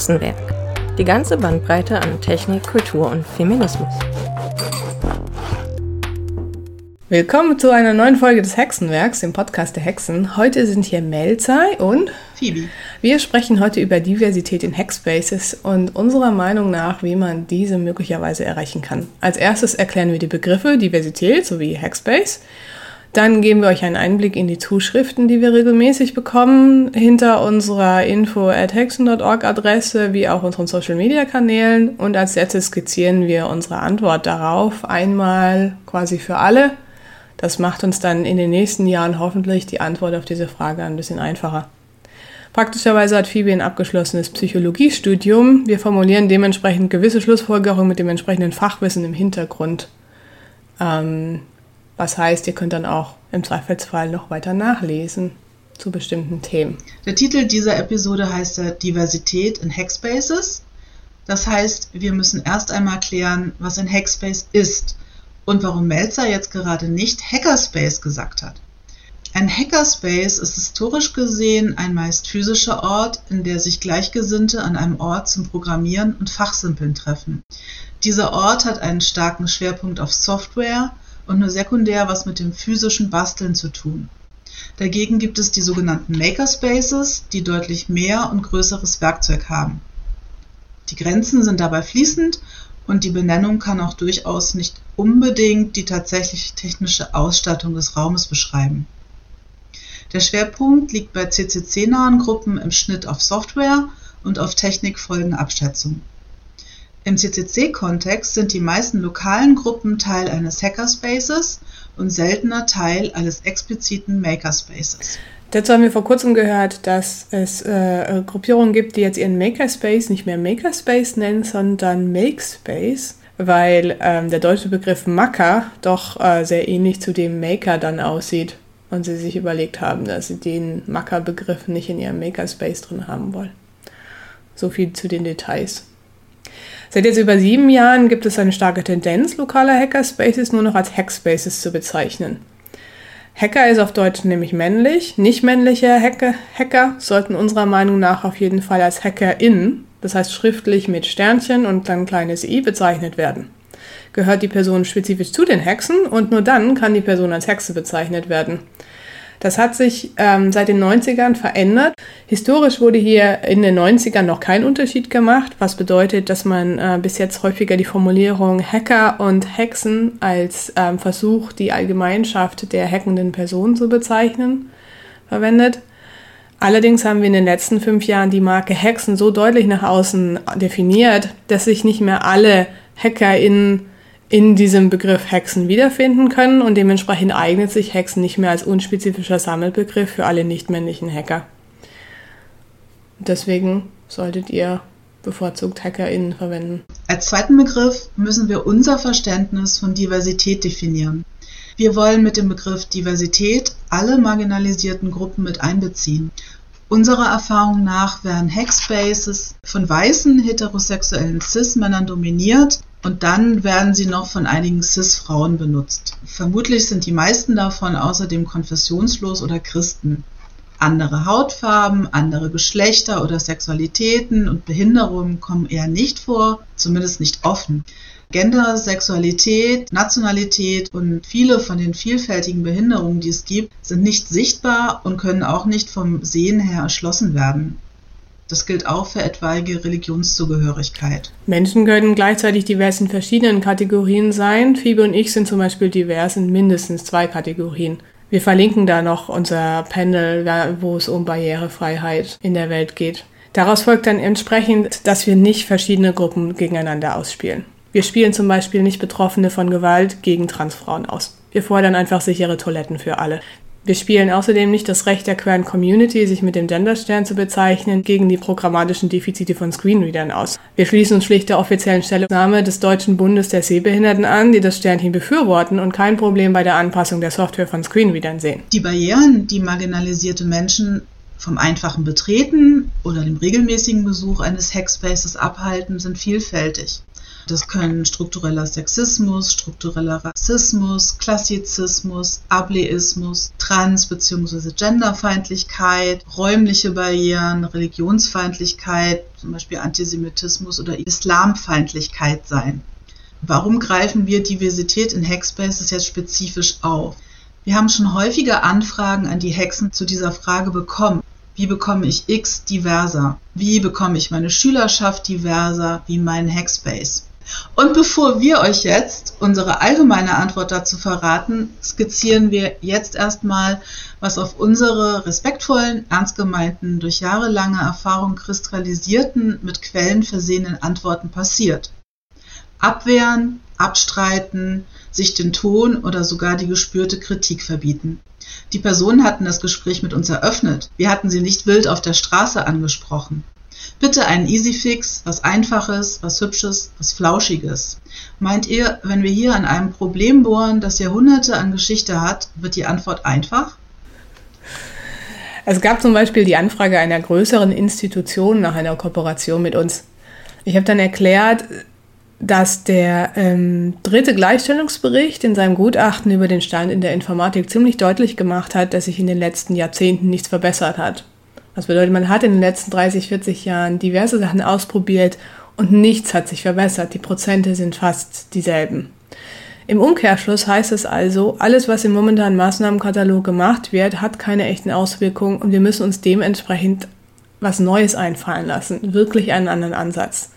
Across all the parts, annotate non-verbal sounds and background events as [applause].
Hexenwerk. Die ganze Bandbreite an Technik, Kultur und Feminismus. Willkommen zu einer neuen Folge des Hexenwerks, dem Podcast der Hexen. Heute sind hier Melzai und Phoebe. Wir sprechen heute über Diversität in Hackspaces und unserer Meinung nach, wie man diese möglicherweise erreichen kann. Als erstes erklären wir die Begriffe Diversität sowie Hackspace dann geben wir euch einen Einblick in die Zuschriften, die wir regelmäßig bekommen, hinter unserer info at hexen.org Adresse, wie auch unseren Social Media Kanälen. Und als letztes skizzieren wir unsere Antwort darauf einmal quasi für alle. Das macht uns dann in den nächsten Jahren hoffentlich die Antwort auf diese Frage ein bisschen einfacher. Praktischerweise hat Phoebe ein abgeschlossenes Psychologiestudium. Wir formulieren dementsprechend gewisse Schlussfolgerungen mit dem entsprechenden Fachwissen im Hintergrund. Ähm, was heißt, ihr könnt dann auch im Zweifelsfall noch weiter nachlesen zu bestimmten Themen. Der Titel dieser Episode heißt ja Diversität in Hackspaces. Das heißt, wir müssen erst einmal klären, was ein Hackspace ist und warum Melzer jetzt gerade nicht Hackerspace gesagt hat. Ein Hackerspace ist historisch gesehen ein meist physischer Ort, in der sich Gleichgesinnte an einem Ort zum Programmieren und Fachsimpeln treffen. Dieser Ort hat einen starken Schwerpunkt auf Software und nur sekundär was mit dem physischen Basteln zu tun. Dagegen gibt es die sogenannten Makerspaces, die deutlich mehr und größeres Werkzeug haben. Die Grenzen sind dabei fließend und die Benennung kann auch durchaus nicht unbedingt die tatsächliche technische Ausstattung des Raumes beschreiben. Der Schwerpunkt liegt bei CCC-nahen Gruppen im Schnitt auf Software und auf Technikfolgenabschätzung. Im CCC-Kontext sind die meisten lokalen Gruppen Teil eines Hackerspaces und seltener Teil eines expliziten Makerspaces. Dazu haben wir vor kurzem gehört, dass es äh, Gruppierungen gibt, die jetzt ihren Makerspace nicht mehr Makerspace nennen, sondern Makespace, weil ähm, der deutsche Begriff Macker doch äh, sehr ähnlich zu dem Maker dann aussieht und sie sich überlegt haben, dass sie den Macker-Begriff nicht in ihrem Makerspace drin haben wollen. So viel zu den Details. Seit jetzt über sieben Jahren gibt es eine starke Tendenz, lokale Hackerspaces nur noch als Hackspaces zu bezeichnen. Hacker ist auf Deutsch nämlich männlich. Nicht männliche Hacker, Hacker sollten unserer Meinung nach auf jeden Fall als HackerInnen, das heißt schriftlich mit Sternchen und dann kleines i, bezeichnet werden. Gehört die Person spezifisch zu den Hexen und nur dann kann die Person als Hexe bezeichnet werden. Das hat sich ähm, seit den 90ern verändert. Historisch wurde hier in den 90ern noch kein Unterschied gemacht, was bedeutet, dass man äh, bis jetzt häufiger die Formulierung Hacker und Hexen als ähm, Versuch, die Allgemeinschaft der hackenden Person zu bezeichnen, verwendet. Allerdings haben wir in den letzten fünf Jahren die Marke Hexen so deutlich nach außen definiert, dass sich nicht mehr alle HackerInnen in diesem Begriff Hexen wiederfinden können und dementsprechend eignet sich Hexen nicht mehr als unspezifischer Sammelbegriff für alle nichtmännlichen Hacker. Deswegen solltet ihr bevorzugt HackerInnen verwenden. Als zweiten Begriff müssen wir unser Verständnis von Diversität definieren. Wir wollen mit dem Begriff Diversität alle marginalisierten Gruppen mit einbeziehen. Unserer Erfahrung nach werden Hackspaces von weißen heterosexuellen Cis-Männern dominiert und dann werden sie noch von einigen Cis-Frauen benutzt. Vermutlich sind die meisten davon außerdem konfessionslos oder Christen. Andere Hautfarben, andere Geschlechter oder Sexualitäten und Behinderungen kommen eher nicht vor, zumindest nicht offen. Gender, Sexualität, Nationalität und viele von den vielfältigen Behinderungen, die es gibt, sind nicht sichtbar und können auch nicht vom Sehen her erschlossen werden. Das gilt auch für etwaige Religionszugehörigkeit. Menschen können gleichzeitig divers in verschiedenen Kategorien sein. Phoebe und ich sind zum Beispiel divers in mindestens zwei Kategorien. Wir verlinken da noch unser Panel, wo es um Barrierefreiheit in der Welt geht. Daraus folgt dann entsprechend, dass wir nicht verschiedene Gruppen gegeneinander ausspielen. Wir spielen zum Beispiel nicht Betroffene von Gewalt gegen Transfrauen aus. Wir fordern einfach sichere Toiletten für alle. Wir spielen außerdem nicht das Recht der queeren Community, sich mit dem Genderstern zu bezeichnen, gegen die programmatischen Defizite von Screenreadern aus. Wir schließen uns schlicht der offiziellen Stellungnahme des Deutschen Bundes der Sehbehinderten an, die das Sternchen befürworten und kein Problem bei der Anpassung der Software von Screenreadern sehen. Die Barrieren, die marginalisierte Menschen vom einfachen Betreten oder dem regelmäßigen Besuch eines Hackspaces abhalten, sind vielfältig. Das können struktureller Sexismus, struktureller Rassismus, Klassizismus, Ableismus, Trans- bzw. Genderfeindlichkeit, räumliche Barrieren, Religionsfeindlichkeit, zum Beispiel Antisemitismus oder Islamfeindlichkeit sein. Warum greifen wir Diversität in Hackspaces jetzt spezifisch auf? Wir haben schon häufige Anfragen an die Hexen zu dieser Frage bekommen. Wie bekomme ich X diverser? Wie bekomme ich meine Schülerschaft diverser wie meinen Hackspace? Und bevor wir euch jetzt unsere allgemeine Antwort dazu verraten, skizzieren wir jetzt erstmal, was auf unsere respektvollen, ernst gemeinten, durch jahrelange Erfahrung kristallisierten, mit Quellen versehenen Antworten passiert. Abwehren, abstreiten, sich den Ton oder sogar die gespürte Kritik verbieten. Die Personen hatten das Gespräch mit uns eröffnet. Wir hatten sie nicht wild auf der Straße angesprochen. Bitte einen Easyfix, was Einfaches, was Hübsches, was Flauschiges. Meint ihr, wenn wir hier an einem Problem bohren, das Jahrhunderte an Geschichte hat, wird die Antwort einfach? Es gab zum Beispiel die Anfrage einer größeren Institution nach einer Kooperation mit uns. Ich habe dann erklärt, dass der ähm, dritte Gleichstellungsbericht in seinem Gutachten über den Stand in der Informatik ziemlich deutlich gemacht hat, dass sich in den letzten Jahrzehnten nichts verbessert hat. Das bedeutet, man hat in den letzten 30, 40 Jahren diverse Sachen ausprobiert und nichts hat sich verbessert. Die Prozente sind fast dieselben. Im Umkehrschluss heißt es also, alles, was im momentanen Maßnahmenkatalog gemacht wird, hat keine echten Auswirkungen und wir müssen uns dementsprechend was Neues einfallen lassen, wirklich einen anderen Ansatz.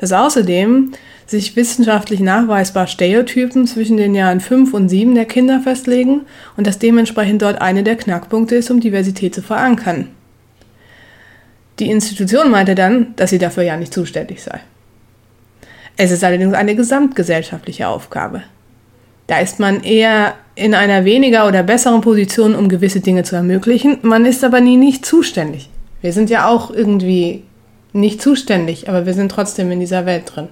Dass außerdem sich wissenschaftlich nachweisbar Stereotypen zwischen den Jahren 5 und 7 der Kinder festlegen und dass dementsprechend dort eine der Knackpunkte ist, um Diversität zu verankern. Die Institution meinte dann, dass sie dafür ja nicht zuständig sei. Es ist allerdings eine gesamtgesellschaftliche Aufgabe. Da ist man eher in einer weniger oder besseren Position, um gewisse Dinge zu ermöglichen, man ist aber nie nicht zuständig. Wir sind ja auch irgendwie nicht zuständig, aber wir sind trotzdem in dieser Welt drin.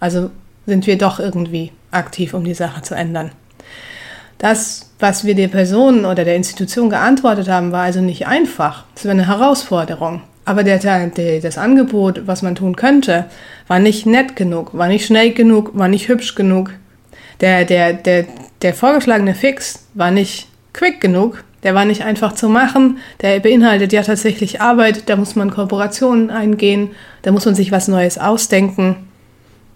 Also sind wir doch irgendwie aktiv, um die Sache zu ändern. Das, was wir der Person oder der Institution geantwortet haben, war also nicht einfach. Es war eine Herausforderung. Aber der, der, das Angebot, was man tun könnte, war nicht nett genug, war nicht schnell genug, war nicht hübsch genug. Der, der, der, der vorgeschlagene Fix war nicht quick genug, der war nicht einfach zu machen, der beinhaltet ja tatsächlich Arbeit, da muss man Kooperationen eingehen, da muss man sich was Neues ausdenken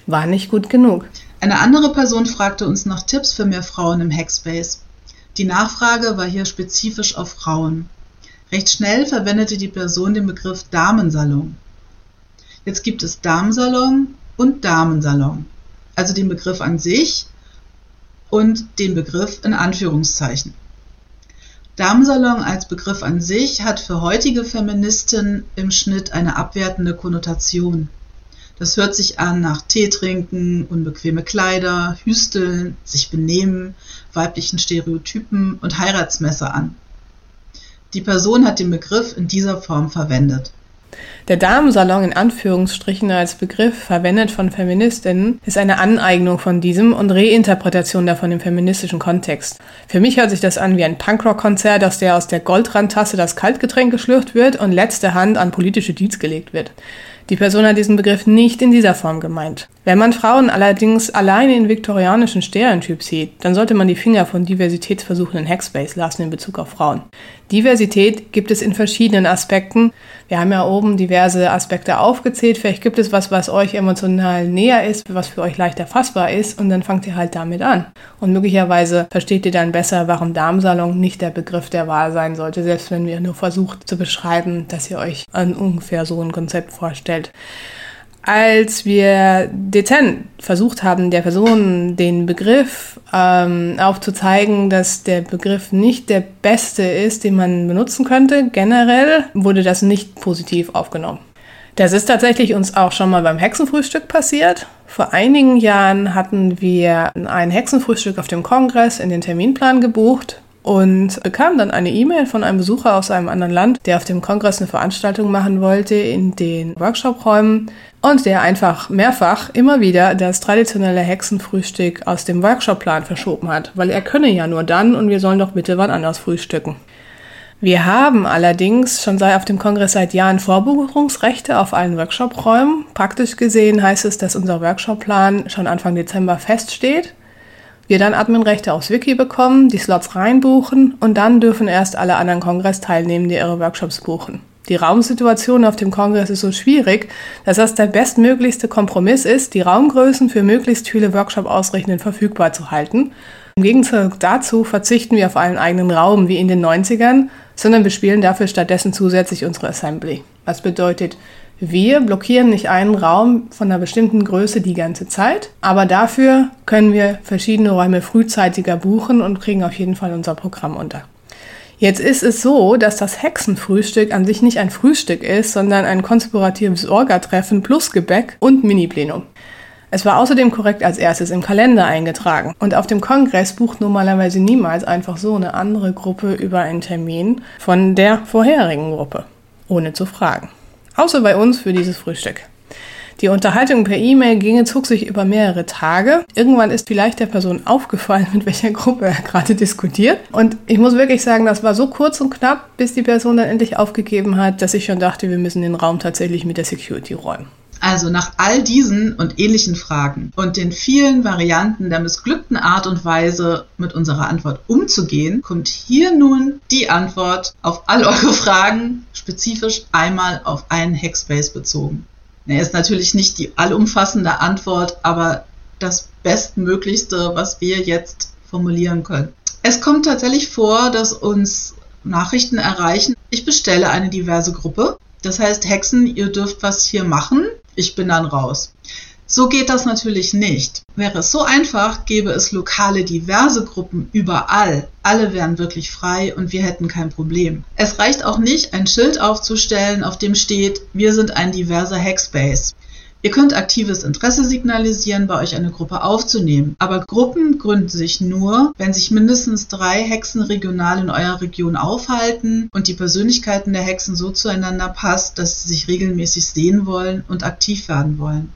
war nicht gut genug. Eine andere Person fragte uns nach Tipps für mehr Frauen im Hackspace. Die Nachfrage war hier spezifisch auf Frauen. Recht schnell verwendete die Person den Begriff Damensalon. Jetzt gibt es Damensalon und Damensalon, also den Begriff an sich und den Begriff in Anführungszeichen. Damensalon als Begriff an sich hat für heutige Feministinnen im Schnitt eine abwertende Konnotation. Das hört sich an nach Tee trinken, unbequeme Kleider, Hüsteln, sich benehmen, weiblichen Stereotypen und Heiratsmesser an. Die Person hat den Begriff in dieser Form verwendet. Der Damensalon in Anführungsstrichen als Begriff verwendet von Feministinnen ist eine Aneignung von diesem und Reinterpretation davon im feministischen Kontext. Für mich hört sich das an wie ein Punkrock-Konzert, aus der aus der Goldrandtasse das Kaltgetränk geschlürft wird und letzte Hand an politische Deeds gelegt wird. Die Person hat diesen Begriff nicht in dieser Form gemeint. Wenn man Frauen allerdings alleine in viktorianischen Stereotyp sieht, dann sollte man die Finger von Diversitätsversuchen in Hackspace lassen in Bezug auf Frauen. Diversität gibt es in verschiedenen Aspekten. Wir haben ja oben diverse Aspekte aufgezählt. Vielleicht gibt es was, was euch emotional näher ist, was für euch leicht erfassbar ist und dann fangt ihr halt damit an. Und möglicherweise versteht ihr dann besser, warum Darmsalon nicht der Begriff der Wahl sein sollte, selbst wenn wir nur versucht zu beschreiben, dass ihr euch an ungefähr so ein Konzept vorstellt als wir dezent versucht haben, der Person den Begriff ähm, aufzuzeigen, dass der Begriff nicht der beste ist, den man benutzen könnte, generell wurde das nicht positiv aufgenommen. Das ist tatsächlich uns auch schon mal beim Hexenfrühstück passiert. Vor einigen Jahren hatten wir ein Hexenfrühstück auf dem Kongress in den Terminplan gebucht und bekam dann eine E-Mail von einem Besucher aus einem anderen Land, der auf dem Kongress eine Veranstaltung machen wollte in den Workshop-Räumen und der einfach mehrfach immer wieder das traditionelle Hexenfrühstück aus dem Workshopplan verschoben hat, weil er könne ja nur dann und wir sollen doch bitte wann anders frühstücken. Wir haben allerdings schon seit auf dem Kongress seit Jahren Vorbuchungsrechte auf allen Workshop-Räumen. Praktisch gesehen heißt es, dass unser Workshop-Plan schon Anfang Dezember feststeht. Wir dann Adminrechte aufs Wiki bekommen, die Slots reinbuchen und dann dürfen erst alle anderen Kongress-Teilnehmende ihre Workshops buchen. Die Raumsituation auf dem Kongress ist so schwierig, dass das der bestmöglichste Kompromiss ist, die Raumgrößen für möglichst viele Workshop-Ausrichtenden verfügbar zu halten. Im Gegenzug dazu verzichten wir auf einen eigenen Raum wie in den 90ern, sondern bespielen dafür stattdessen zusätzlich unsere Assembly. Was bedeutet, wir blockieren nicht einen Raum von einer bestimmten Größe die ganze Zeit, aber dafür können wir verschiedene Räume frühzeitiger buchen und kriegen auf jeden Fall unser Programm unter. Jetzt ist es so, dass das Hexenfrühstück an sich nicht ein Frühstück ist, sondern ein konspiratives Orga-Treffen plus Gebäck und Mini-Plenum. Es war außerdem korrekt als erstes im Kalender eingetragen. Und auf dem Kongress bucht normalerweise niemals einfach so eine andere Gruppe über einen Termin von der vorherigen Gruppe, ohne zu fragen. Außer bei uns für dieses Frühstück. Die Unterhaltung per E-Mail ginge, zog sich über mehrere Tage. Irgendwann ist vielleicht der Person aufgefallen, mit welcher Gruppe er gerade diskutiert. Und ich muss wirklich sagen, das war so kurz und knapp, bis die Person dann endlich aufgegeben hat, dass ich schon dachte, wir müssen den Raum tatsächlich mit der Security räumen. Also nach all diesen und ähnlichen Fragen und den vielen Varianten der missglückten Art und Weise, mit unserer Antwort umzugehen, kommt hier nun die Antwort auf all eure Fragen, spezifisch einmal auf einen Hackspace bezogen. Er ist natürlich nicht die allumfassende Antwort, aber das Bestmöglichste, was wir jetzt formulieren können. Es kommt tatsächlich vor, dass uns Nachrichten erreichen. Ich bestelle eine diverse Gruppe. Das heißt, Hexen, ihr dürft was hier machen. Ich bin dann raus. So geht das natürlich nicht. Wäre es so einfach, gäbe es lokale diverse Gruppen überall. Alle wären wirklich frei und wir hätten kein Problem. Es reicht auch nicht, ein Schild aufzustellen, auf dem steht, wir sind ein diverser Hackspace. Ihr könnt aktives Interesse signalisieren, bei euch eine Gruppe aufzunehmen. Aber Gruppen gründen sich nur, wenn sich mindestens drei Hexen regional in eurer Region aufhalten und die Persönlichkeiten der Hexen so zueinander passt, dass sie sich regelmäßig sehen wollen und aktiv werden wollen.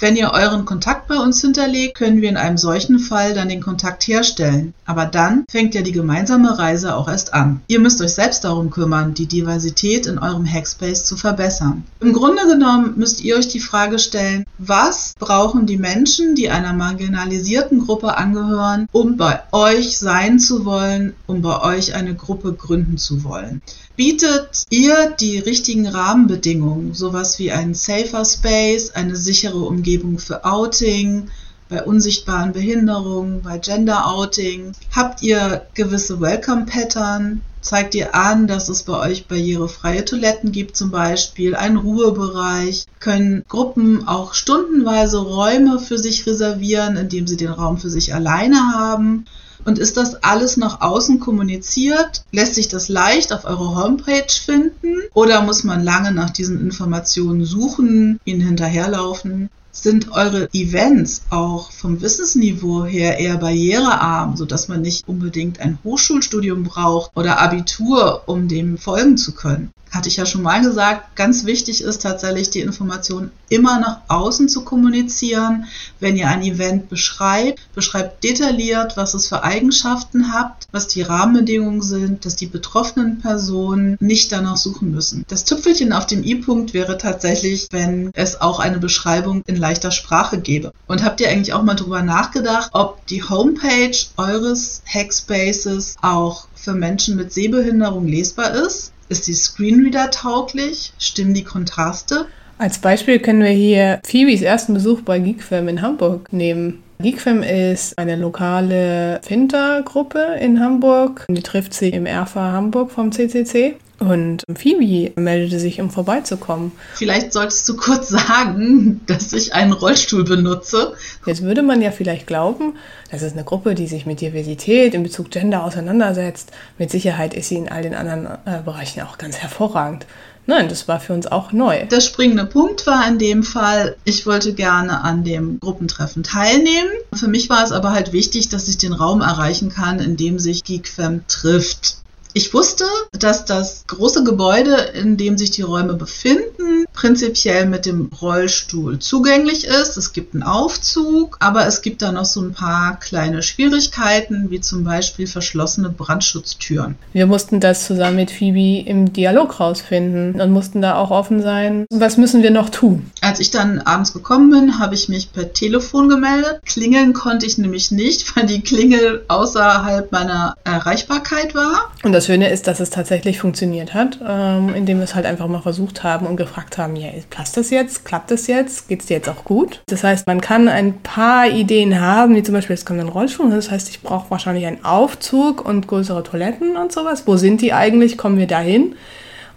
Wenn ihr euren Kontakt bei uns hinterlegt, können wir in einem solchen Fall dann den Kontakt herstellen. Aber dann fängt ja die gemeinsame Reise auch erst an. Ihr müsst euch selbst darum kümmern, die Diversität in eurem Hackspace zu verbessern. Im Grunde genommen müsst ihr euch die Frage stellen, was brauchen die Menschen, die einer marginalisierten Gruppe angehören, um bei euch sein zu wollen, um bei euch eine Gruppe gründen zu wollen? bietet ihr die richtigen Rahmenbedingungen, sowas wie ein safer Space, eine sichere Umgebung für Outing, bei unsichtbaren Behinderungen, bei Gender Outing? Habt ihr gewisse Welcome Pattern? Zeigt ihr an, dass es bei euch barrierefreie Toiletten gibt zum Beispiel, einen Ruhebereich? Können Gruppen auch stundenweise Räume für sich reservieren, indem sie den Raum für sich alleine haben? Und ist das alles nach außen kommuniziert? Lässt sich das leicht auf eurer Homepage finden? Oder muss man lange nach diesen Informationen suchen, ihnen hinterherlaufen? Sind eure Events auch vom Wissensniveau her eher barrierearm, sodass man nicht unbedingt ein Hochschulstudium braucht oder Abitur, um dem folgen zu können? hatte ich ja schon mal gesagt, ganz wichtig ist tatsächlich die Information immer nach außen zu kommunizieren. Wenn ihr ein Event beschreibt, beschreibt detailliert, was es für Eigenschaften habt, was die Rahmenbedingungen sind, dass die betroffenen Personen nicht danach suchen müssen. Das Tüpfelchen auf dem i-Punkt wäre tatsächlich, wenn es auch eine Beschreibung in leichter Sprache gäbe. Und habt ihr eigentlich auch mal drüber nachgedacht, ob die Homepage eures Hackspaces auch für Menschen mit Sehbehinderung lesbar ist? Ist die Screenreader tauglich? Stimmen die Kontraste? Als Beispiel können wir hier Phoebes ersten Besuch bei Geekfilm in Hamburg nehmen. Geekfilm ist eine lokale Finter-Gruppe in Hamburg. Die trifft sich im Erfa Hamburg vom CCC. Und Phoebe meldete sich, um vorbeizukommen. Vielleicht solltest du kurz sagen, [laughs] dass ich einen Rollstuhl benutze. Jetzt würde man ja vielleicht glauben, das ist eine Gruppe, die sich mit Diversität in Bezug Gender auseinandersetzt. Mit Sicherheit ist sie in all den anderen äh, Bereichen auch ganz hervorragend. Nein, das war für uns auch neu. Der springende Punkt war in dem Fall, ich wollte gerne an dem Gruppentreffen teilnehmen. Für mich war es aber halt wichtig, dass ich den Raum erreichen kann, in dem sich GeekFam trifft. Ich wusste, dass das große Gebäude, in dem sich die Räume befinden, prinzipiell mit dem Rollstuhl zugänglich ist. Es gibt einen Aufzug, aber es gibt da noch so ein paar kleine Schwierigkeiten, wie zum Beispiel verschlossene Brandschutztüren. Wir mussten das zusammen mit Phoebe im Dialog rausfinden und mussten da auch offen sein. Was müssen wir noch tun? Als ich dann abends gekommen bin, habe ich mich per Telefon gemeldet. Klingeln konnte ich nämlich nicht, [laughs] weil die Klingel außerhalb meiner Erreichbarkeit war. Und das Schöne ist, dass es tatsächlich funktioniert hat, ähm, indem wir es halt einfach mal versucht haben und gefragt haben, ja, passt das jetzt? Klappt das jetzt? Geht es dir jetzt auch gut? Das heißt, man kann ein paar Ideen haben, wie zum Beispiel, es kommt ein Rollstuhl, das heißt, ich brauche wahrscheinlich einen Aufzug und größere Toiletten und sowas. Wo sind die eigentlich? Kommen wir dahin?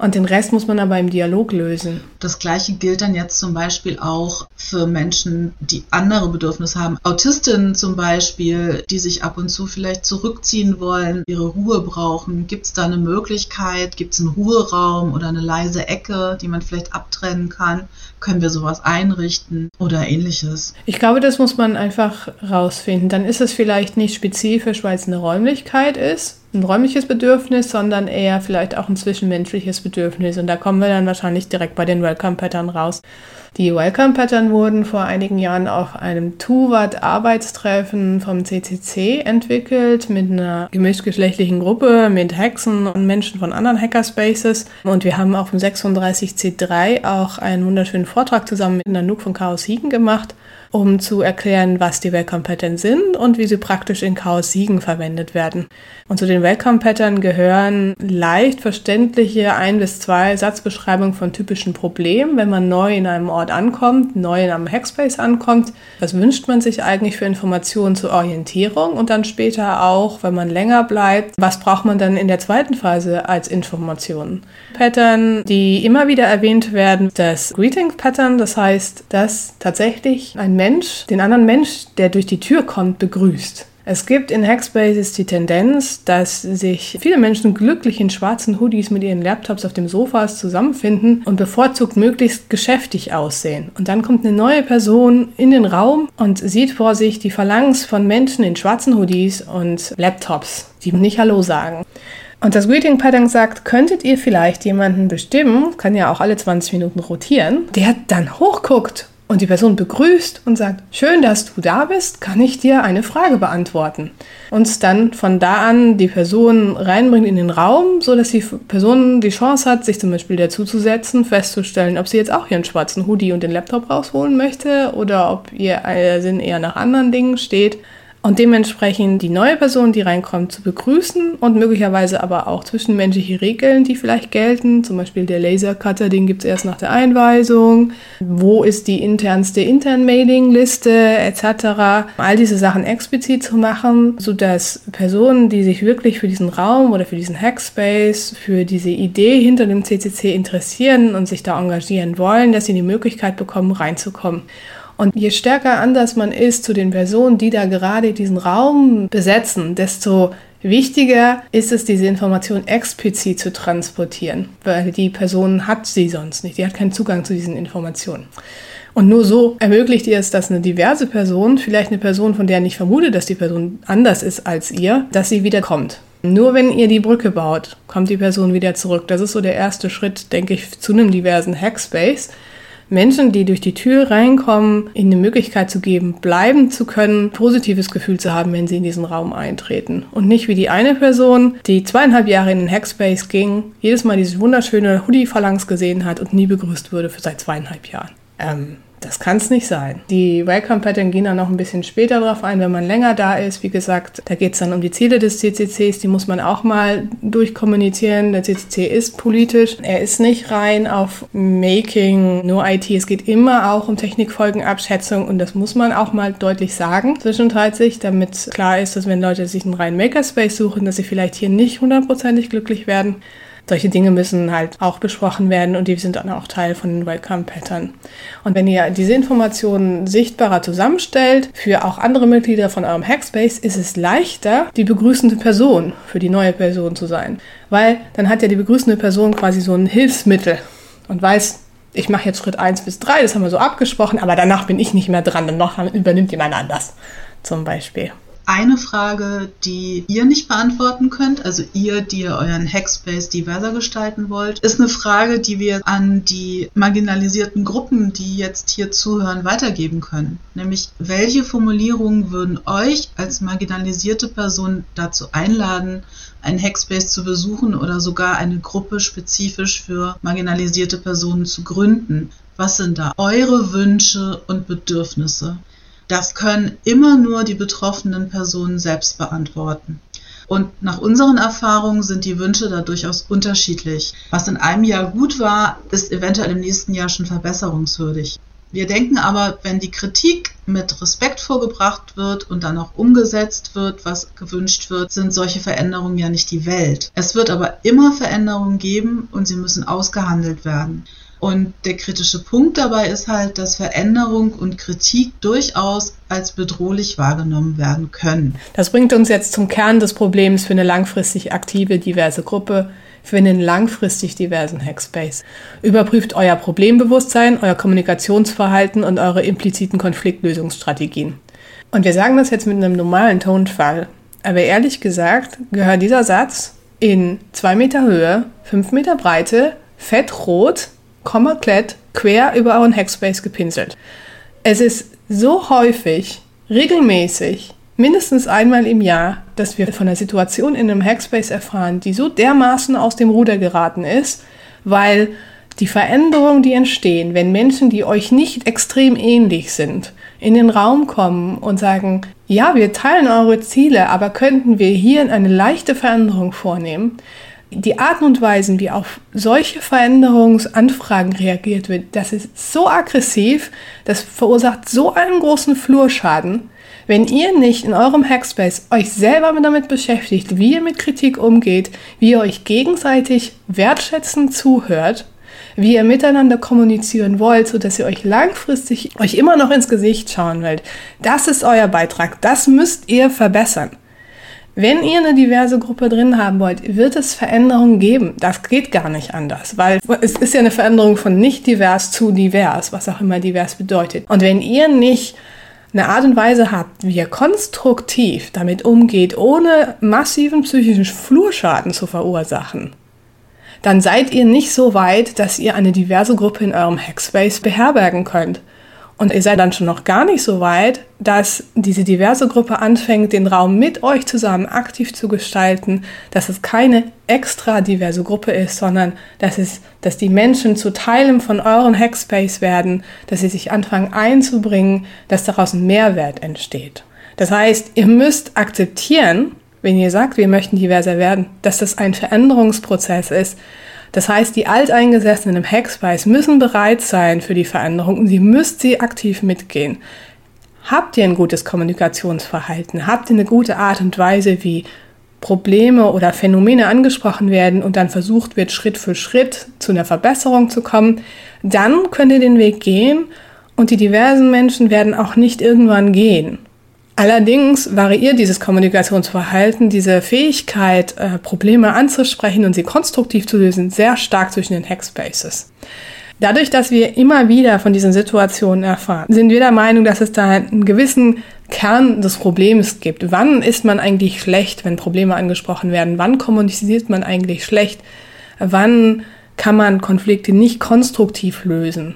Und den Rest muss man aber im Dialog lösen. Das gleiche gilt dann jetzt zum Beispiel auch für Menschen, die andere Bedürfnisse haben. Autistinnen zum Beispiel, die sich ab und zu vielleicht zurückziehen wollen, ihre Ruhe brauchen. Gibt es da eine Möglichkeit? Gibt es einen Ruheraum oder eine leise Ecke, die man vielleicht abtrennen kann? Können wir sowas einrichten oder ähnliches? Ich glaube, das muss man einfach rausfinden. Dann ist es vielleicht nicht spezifisch, weil es eine Räumlichkeit ist, ein räumliches Bedürfnis, sondern eher vielleicht auch ein zwischenmenschliches Bedürfnis. Und da kommen wir dann wahrscheinlich direkt bei den Welcome Pattern raus. Die Welcome Pattern wurden vor einigen Jahren auf einem Tuvat-Arbeitstreffen vom CCC entwickelt mit einer gemischtgeschlechtlichen Gruppe mit Hexen und Menschen von anderen Hackerspaces. Und wir haben auf dem 36C3 auch einen wunderschönen Vortrag zusammen mit Nanook von Chaos Siegen gemacht um zu erklären, was die Welcome Patterns sind und wie sie praktisch in Chaos Siegen verwendet werden. Und zu den Welcome Pattern gehören leicht verständliche ein bis zwei Satzbeschreibungen von typischen Problemen, wenn man neu in einem Ort ankommt, neu in einem Hackspace ankommt. Was wünscht man sich eigentlich für Informationen zur Orientierung und dann später auch, wenn man länger bleibt, was braucht man dann in der zweiten Phase als Informationen? Pattern, die immer wieder erwähnt werden, das Greeting Pattern, das heißt, dass tatsächlich ein Mensch den anderen Mensch, der durch die Tür kommt, begrüßt. Es gibt in Hackspaces die Tendenz, dass sich viele Menschen glücklich in schwarzen Hoodies mit ihren Laptops auf dem Sofa zusammenfinden und bevorzugt möglichst geschäftig aussehen. Und dann kommt eine neue Person in den Raum und sieht vor sich die Phalanx von Menschen in schwarzen Hoodies und Laptops, die nicht Hallo sagen. Und das Greeting Pattern sagt, könntet ihr vielleicht jemanden bestimmen, kann ja auch alle 20 Minuten rotieren, der dann hochguckt und die Person begrüßt und sagt, schön, dass du da bist, kann ich dir eine Frage beantworten. Und dann von da an die Person reinbringt in den Raum, so dass die Person die Chance hat, sich zum Beispiel dazuzusetzen, festzustellen, ob sie jetzt auch ihren schwarzen Hoodie und den Laptop rausholen möchte oder ob ihr Sinn eher nach anderen Dingen steht und dementsprechend die neue Person, die reinkommt, zu begrüßen und möglicherweise aber auch zwischenmenschliche Regeln, die vielleicht gelten. Zum Beispiel der Lasercutter, den gibt es erst nach der Einweisung. Wo ist die internste Intern-Mailing-Liste etc. All diese Sachen explizit zu machen, sodass Personen, die sich wirklich für diesen Raum oder für diesen Hackspace, für diese Idee hinter dem CCC interessieren und sich da engagieren wollen, dass sie die Möglichkeit bekommen, reinzukommen. Und je stärker anders man ist zu den Personen, die da gerade diesen Raum besetzen, desto wichtiger ist es, diese Information explizit zu transportieren, weil die Person hat sie sonst nicht. Die hat keinen Zugang zu diesen Informationen. Und nur so ermöglicht ihr es, dass eine diverse Person, vielleicht eine Person, von der nicht vermutet, dass die Person anders ist als ihr, dass sie wieder kommt. Nur wenn ihr die Brücke baut, kommt die Person wieder zurück. Das ist so der erste Schritt, denke ich, zu einem diversen Hackspace. Menschen, die durch die Tür reinkommen, ihnen eine Möglichkeit zu geben, bleiben zu können, positives Gefühl zu haben, wenn sie in diesen Raum eintreten. Und nicht wie die eine Person, die zweieinhalb Jahre in den Hackspace ging, jedes Mal diese wunderschöne Hoodie-Phalanx gesehen hat und nie begrüßt wurde für seit zweieinhalb Jahren. Ähm, das kann es nicht sein. Die Welcome Pattern gehen dann noch ein bisschen später drauf ein, wenn man länger da ist. Wie gesagt, da geht es dann um die Ziele des CCCs, die muss man auch mal durchkommunizieren. Der CCC ist politisch. Er ist nicht rein auf Making, nur IT. Es geht immer auch um Technikfolgenabschätzung und das muss man auch mal deutlich sagen zwischenzeitlich, damit klar ist, dass wenn Leute sich einen reinen Makerspace suchen, dass sie vielleicht hier nicht hundertprozentig glücklich werden solche Dinge müssen halt auch besprochen werden und die sind dann auch Teil von den Welcome-Pattern. Und wenn ihr diese Informationen sichtbarer zusammenstellt, für auch andere Mitglieder von eurem Hackspace, ist es leichter, die begrüßende Person für die neue Person zu sein. Weil dann hat ja die begrüßende Person quasi so ein Hilfsmittel und weiß, ich mache jetzt Schritt 1 bis 3, das haben wir so abgesprochen, aber danach bin ich nicht mehr dran, danach übernimmt jemand anders, zum Beispiel. Eine Frage, die ihr nicht beantworten könnt, also ihr, die ihr euren Hackspace diverser gestalten wollt, ist eine Frage, die wir an die marginalisierten Gruppen, die jetzt hier zuhören, weitergeben können. Nämlich, welche Formulierungen würden euch als marginalisierte Person dazu einladen, einen Hackspace zu besuchen oder sogar eine Gruppe spezifisch für marginalisierte Personen zu gründen? Was sind da eure Wünsche und Bedürfnisse? Das können immer nur die betroffenen Personen selbst beantworten. Und nach unseren Erfahrungen sind die Wünsche da durchaus unterschiedlich. Was in einem Jahr gut war, ist eventuell im nächsten Jahr schon verbesserungswürdig. Wir denken aber, wenn die Kritik mit Respekt vorgebracht wird und dann auch umgesetzt wird, was gewünscht wird, sind solche Veränderungen ja nicht die Welt. Es wird aber immer Veränderungen geben und sie müssen ausgehandelt werden. Und der kritische Punkt dabei ist halt, dass Veränderung und Kritik durchaus als bedrohlich wahrgenommen werden können. Das bringt uns jetzt zum Kern des Problems für eine langfristig aktive, diverse Gruppe, für einen langfristig diversen Hackspace. Überprüft euer Problembewusstsein, euer Kommunikationsverhalten und eure impliziten Konfliktlösungsstrategien. Und wir sagen das jetzt mit einem normalen Tonfall. Aber ehrlich gesagt gehört dieser Satz in zwei Meter Höhe, fünf Meter Breite, fettrot komplett quer über euren Hackspace gepinselt. Es ist so häufig, regelmäßig, mindestens einmal im Jahr, dass wir von einer Situation in einem Hackspace erfahren, die so dermaßen aus dem Ruder geraten ist, weil die Veränderungen, die entstehen, wenn Menschen, die euch nicht extrem ähnlich sind, in den Raum kommen und sagen, ja, wir teilen eure Ziele, aber könnten wir hier eine leichte Veränderung vornehmen, die Arten und Weisen, wie auf solche Veränderungsanfragen reagiert wird, das ist so aggressiv, das verursacht so einen großen Flurschaden. Wenn ihr nicht in eurem Hackspace euch selber damit beschäftigt, wie ihr mit Kritik umgeht, wie ihr euch gegenseitig wertschätzend zuhört, wie ihr miteinander kommunizieren wollt, so dass ihr euch langfristig euch immer noch ins Gesicht schauen wollt. Das ist euer Beitrag. Das müsst ihr verbessern. Wenn ihr eine diverse Gruppe drin haben wollt, wird es Veränderungen geben. Das geht gar nicht anders, weil es ist ja eine Veränderung von nicht divers zu divers, was auch immer divers bedeutet. Und wenn ihr nicht eine Art und Weise habt, wie ihr konstruktiv damit umgeht, ohne massiven psychischen Flurschaden zu verursachen, dann seid ihr nicht so weit, dass ihr eine diverse Gruppe in eurem Hackspace beherbergen könnt. Und ihr seid dann schon noch gar nicht so weit, dass diese diverse Gruppe anfängt, den Raum mit euch zusammen aktiv zu gestalten, dass es keine extra diverse Gruppe ist, sondern dass es, dass die Menschen zu Teilen von euren Hackspace werden, dass sie sich anfangen einzubringen, dass daraus ein Mehrwert entsteht. Das heißt, ihr müsst akzeptieren, wenn ihr sagt, wir möchten diverser werden, dass das ein Veränderungsprozess ist, das heißt, die Alteingesessenen im Hackspace müssen bereit sein für die Veränderung und sie müsst sie aktiv mitgehen. Habt ihr ein gutes Kommunikationsverhalten? Habt ihr eine gute Art und Weise, wie Probleme oder Phänomene angesprochen werden und dann versucht wird, Schritt für Schritt zu einer Verbesserung zu kommen? Dann könnt ihr den Weg gehen und die diversen Menschen werden auch nicht irgendwann gehen. Allerdings variiert dieses Kommunikationsverhalten, diese Fähigkeit, äh, Probleme anzusprechen und sie konstruktiv zu lösen, sehr stark zwischen den Hackspaces. Dadurch, dass wir immer wieder von diesen Situationen erfahren, sind wir der Meinung, dass es da einen gewissen Kern des Problems gibt. Wann ist man eigentlich schlecht, wenn Probleme angesprochen werden? Wann kommuniziert man eigentlich schlecht? Wann kann man Konflikte nicht konstruktiv lösen?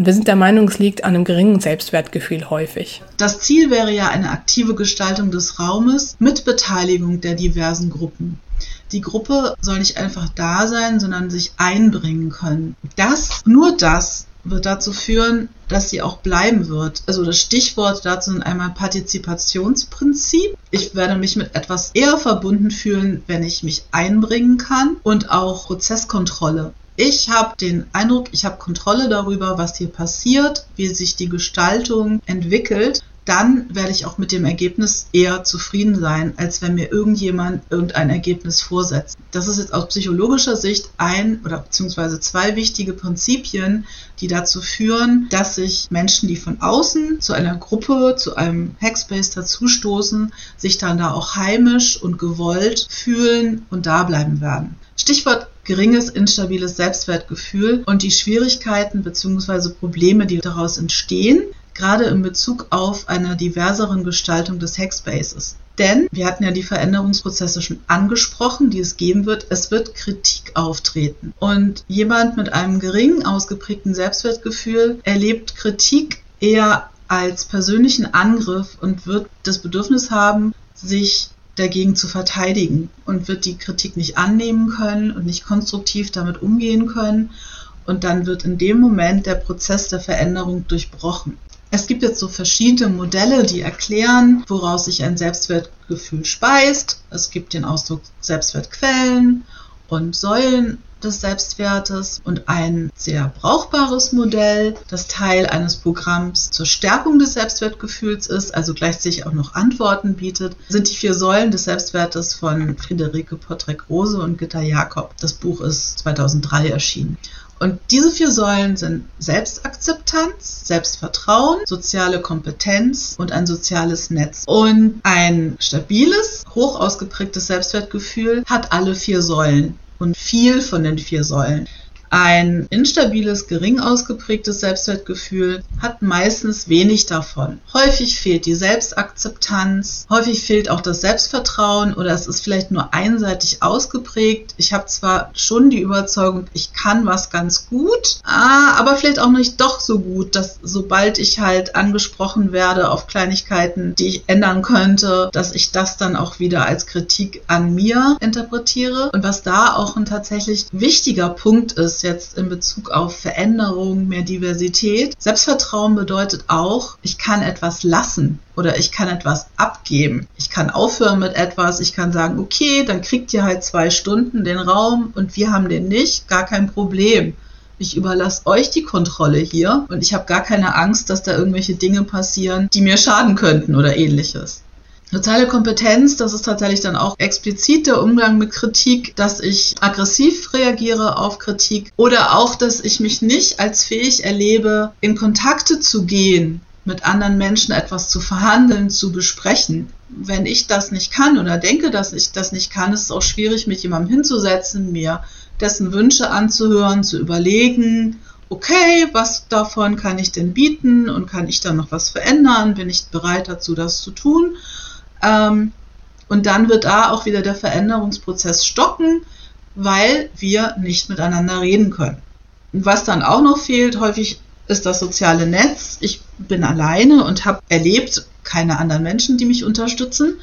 Und wir sind der Meinung, es liegt an einem geringen Selbstwertgefühl häufig. Das Ziel wäre ja eine aktive Gestaltung des Raumes mit Beteiligung der diversen Gruppen. Die Gruppe soll nicht einfach da sein, sondern sich einbringen können. Das, nur das wird dazu führen, dass sie auch bleiben wird. Also das Stichwort dazu sind einmal Partizipationsprinzip. Ich werde mich mit etwas eher verbunden fühlen, wenn ich mich einbringen kann und auch Prozesskontrolle. Ich habe den Eindruck, ich habe Kontrolle darüber, was hier passiert, wie sich die Gestaltung entwickelt. Dann werde ich auch mit dem Ergebnis eher zufrieden sein, als wenn mir irgendjemand irgendein Ergebnis vorsetzt. Das ist jetzt aus psychologischer Sicht ein oder beziehungsweise zwei wichtige Prinzipien, die dazu führen, dass sich Menschen, die von außen zu einer Gruppe, zu einem Hackspace dazustoßen, sich dann da auch heimisch und gewollt fühlen und da bleiben werden. Stichwort geringes, instabiles Selbstwertgefühl und die Schwierigkeiten bzw. Probleme, die daraus entstehen, gerade in Bezug auf einer diverseren Gestaltung des Hackspaces. Denn wir hatten ja die Veränderungsprozesse schon angesprochen, die es geben wird. Es wird Kritik auftreten. Und jemand mit einem geringen ausgeprägten Selbstwertgefühl erlebt Kritik eher als persönlichen Angriff und wird das Bedürfnis haben, sich dagegen zu verteidigen und wird die Kritik nicht annehmen können und nicht konstruktiv damit umgehen können. Und dann wird in dem Moment der Prozess der Veränderung durchbrochen. Es gibt jetzt so verschiedene Modelle, die erklären, woraus sich ein Selbstwertgefühl speist. Es gibt den Ausdruck Selbstwertquellen und Säulen des Selbstwertes und ein sehr brauchbares Modell, das Teil eines Programms zur Stärkung des Selbstwertgefühls ist, also gleichzeitig auch noch Antworten bietet, sind die vier Säulen des Selbstwertes von Friederike Potrek-Rose und Gitta Jakob. Das Buch ist 2003 erschienen. Und diese vier Säulen sind Selbstakzeptanz, Selbstvertrauen, soziale Kompetenz und ein soziales Netz. Und ein stabiles, hoch ausgeprägtes Selbstwertgefühl hat alle vier Säulen und viel von den vier Säulen. Ein instabiles, gering ausgeprägtes Selbstwertgefühl hat meistens wenig davon. Häufig fehlt die Selbstakzeptanz, häufig fehlt auch das Selbstvertrauen oder es ist vielleicht nur einseitig ausgeprägt. Ich habe zwar schon die Überzeugung, ich kann was ganz gut, ah, aber vielleicht auch nicht doch so gut, dass sobald ich halt angesprochen werde auf Kleinigkeiten, die ich ändern könnte, dass ich das dann auch wieder als Kritik an mir interpretiere. Und was da auch ein tatsächlich wichtiger Punkt ist, jetzt in Bezug auf Veränderung, mehr Diversität. Selbstvertrauen bedeutet auch, ich kann etwas lassen oder ich kann etwas abgeben. Ich kann aufhören mit etwas, ich kann sagen, okay, dann kriegt ihr halt zwei Stunden den Raum und wir haben den nicht, gar kein Problem. Ich überlasse euch die Kontrolle hier und ich habe gar keine Angst, dass da irgendwelche Dinge passieren, die mir schaden könnten oder ähnliches. Soziale Kompetenz, das ist tatsächlich dann auch explizit der Umgang mit Kritik, dass ich aggressiv reagiere auf Kritik oder auch, dass ich mich nicht als fähig erlebe, in Kontakte zu gehen, mit anderen Menschen etwas zu verhandeln, zu besprechen. Wenn ich das nicht kann oder denke, dass ich das nicht kann, ist es auch schwierig, mich jemandem hinzusetzen, mir dessen Wünsche anzuhören, zu überlegen, okay, was davon kann ich denn bieten und kann ich dann noch was verändern? Bin ich bereit dazu, das zu tun? Ähm, und dann wird da auch wieder der Veränderungsprozess stocken, weil wir nicht miteinander reden können. Und was dann auch noch fehlt, häufig ist das soziale Netz. Ich bin alleine und habe erlebt, keine anderen Menschen, die mich unterstützen.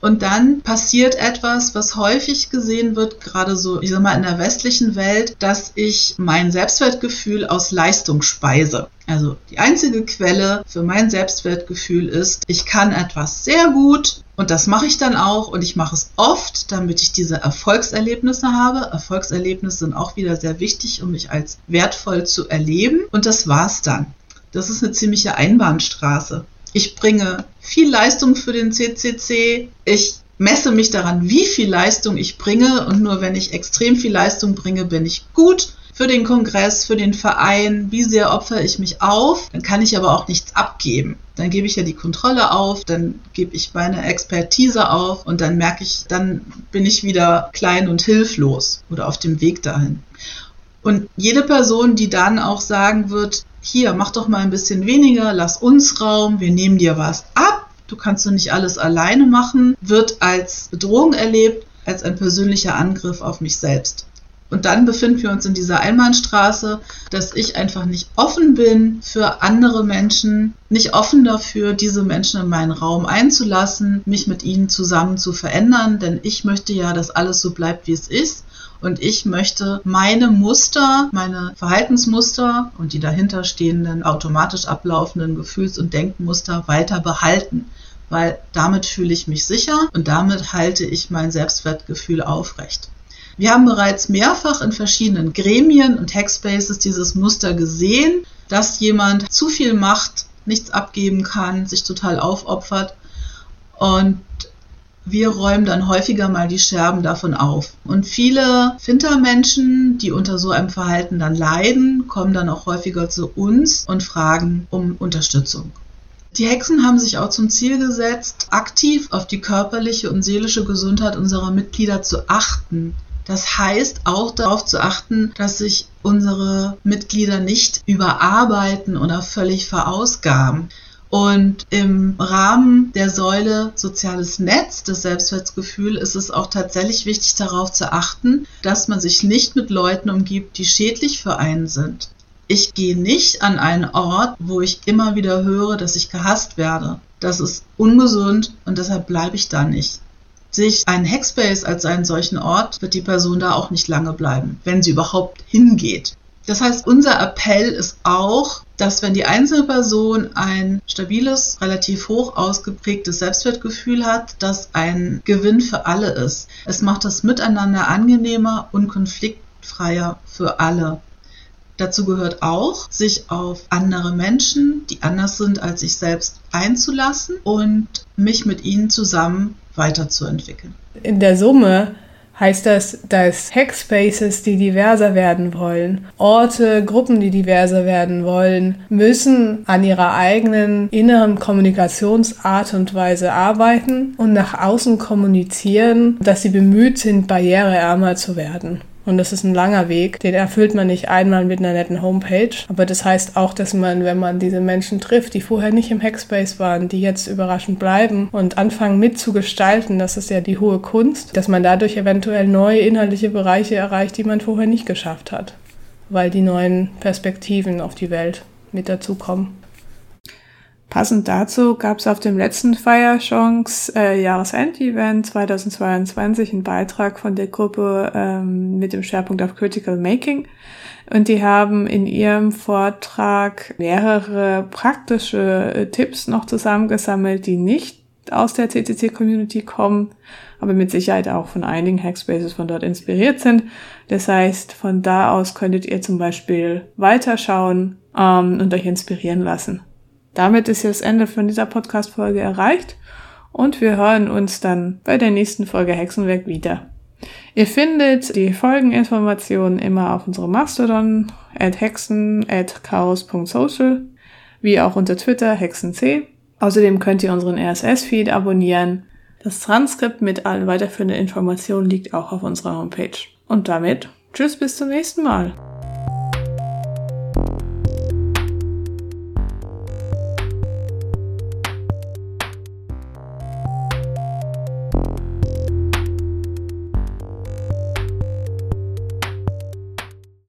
Und dann passiert etwas, was häufig gesehen wird, gerade so, ich sag mal, in der westlichen Welt, dass ich mein Selbstwertgefühl aus Leistung speise. Also die einzige Quelle für mein Selbstwertgefühl ist, ich kann etwas sehr gut und das mache ich dann auch und ich mache es oft, damit ich diese Erfolgserlebnisse habe. Erfolgserlebnisse sind auch wieder sehr wichtig, um mich als wertvoll zu erleben und das war's dann. Das ist eine ziemliche Einbahnstraße. Ich bringe viel Leistung für den CCC. Ich messe mich daran, wie viel Leistung ich bringe. Und nur wenn ich extrem viel Leistung bringe, bin ich gut für den Kongress, für den Verein, wie sehr opfere ich mich auf, dann kann ich aber auch nichts abgeben. Dann gebe ich ja die Kontrolle auf, dann gebe ich meine Expertise auf und dann merke ich, dann bin ich wieder klein und hilflos oder auf dem Weg dahin. Und jede Person, die dann auch sagen wird, hier, mach doch mal ein bisschen weniger, lass uns Raum, wir nehmen dir was ab, du kannst doch nicht alles alleine machen, wird als Bedrohung erlebt, als ein persönlicher Angriff auf mich selbst. Und dann befinden wir uns in dieser Einbahnstraße, dass ich einfach nicht offen bin für andere Menschen, nicht offen dafür, diese Menschen in meinen Raum einzulassen, mich mit ihnen zusammen zu verändern, denn ich möchte ja, dass alles so bleibt, wie es ist. Und ich möchte meine Muster, meine Verhaltensmuster und die dahinter stehenden automatisch ablaufenden Gefühls- und Denkmuster weiter behalten, weil damit fühle ich mich sicher und damit halte ich mein Selbstwertgefühl aufrecht. Wir haben bereits mehrfach in verschiedenen Gremien und Hackspaces dieses Muster gesehen, dass jemand zu viel Macht, nichts abgeben kann, sich total aufopfert und wir räumen dann häufiger mal die Scherben davon auf. Und viele Fintermenschen, die unter so einem Verhalten dann leiden, kommen dann auch häufiger zu uns und fragen um Unterstützung. Die Hexen haben sich auch zum Ziel gesetzt, aktiv auf die körperliche und seelische Gesundheit unserer Mitglieder zu achten. Das heißt auch darauf zu achten, dass sich unsere Mitglieder nicht überarbeiten oder völlig verausgaben. Und im Rahmen der Säule soziales Netz, das Selbstwertgefühl, ist es auch tatsächlich wichtig darauf zu achten, dass man sich nicht mit Leuten umgibt, die schädlich für einen sind. Ich gehe nicht an einen Ort, wo ich immer wieder höre, dass ich gehasst werde. Das ist ungesund und deshalb bleibe ich da nicht. Sich ein Hackspace als einen solchen Ort, wird die Person da auch nicht lange bleiben, wenn sie überhaupt hingeht. Das heißt, unser Appell ist auch, dass wenn die einzelne Person ein stabiles, relativ hoch ausgeprägtes Selbstwertgefühl hat, das ein Gewinn für alle ist. Es macht das Miteinander angenehmer und konfliktfreier für alle. Dazu gehört auch, sich auf andere Menschen, die anders sind als ich selbst, einzulassen und mich mit ihnen zusammen weiterzuentwickeln. In der Summe heißt das, dass Hackspaces, die diverser werden wollen, Orte, Gruppen, die diverser werden wollen, müssen an ihrer eigenen inneren Kommunikationsart und Weise arbeiten und nach außen kommunizieren, dass sie bemüht sind, barriereärmer zu werden. Und das ist ein langer Weg. Den erfüllt man nicht einmal mit einer netten Homepage. Aber das heißt auch, dass man, wenn man diese Menschen trifft, die vorher nicht im Hackspace waren, die jetzt überraschend bleiben und anfangen mitzugestalten, das ist ja die hohe Kunst, dass man dadurch eventuell neue inhaltliche Bereiche erreicht, die man vorher nicht geschafft hat. Weil die neuen Perspektiven auf die Welt mit dazukommen. Passend dazu gab es auf dem letzten Fire Chance äh, Jahresend-Event 2022 einen Beitrag von der Gruppe ähm, mit dem Schwerpunkt auf Critical Making. Und die haben in ihrem Vortrag mehrere praktische äh, Tipps noch zusammengesammelt, die nicht aus der CCC-Community kommen, aber mit Sicherheit auch von einigen Hackspaces von dort inspiriert sind. Das heißt, von da aus könntet ihr zum Beispiel weiterschauen ähm, und euch inspirieren lassen. Damit ist jetzt das Ende von dieser Podcast-Folge erreicht und wir hören uns dann bei der nächsten Folge Hexenwerk wieder. Ihr findet die Folgeninformationen immer auf unserem Mastodon at hexen at chaos.social wie auch unter Twitter hexenc. Außerdem könnt ihr unseren RSS-Feed abonnieren. Das Transkript mit allen weiterführenden Informationen liegt auch auf unserer Homepage. Und damit, tschüss bis zum nächsten Mal.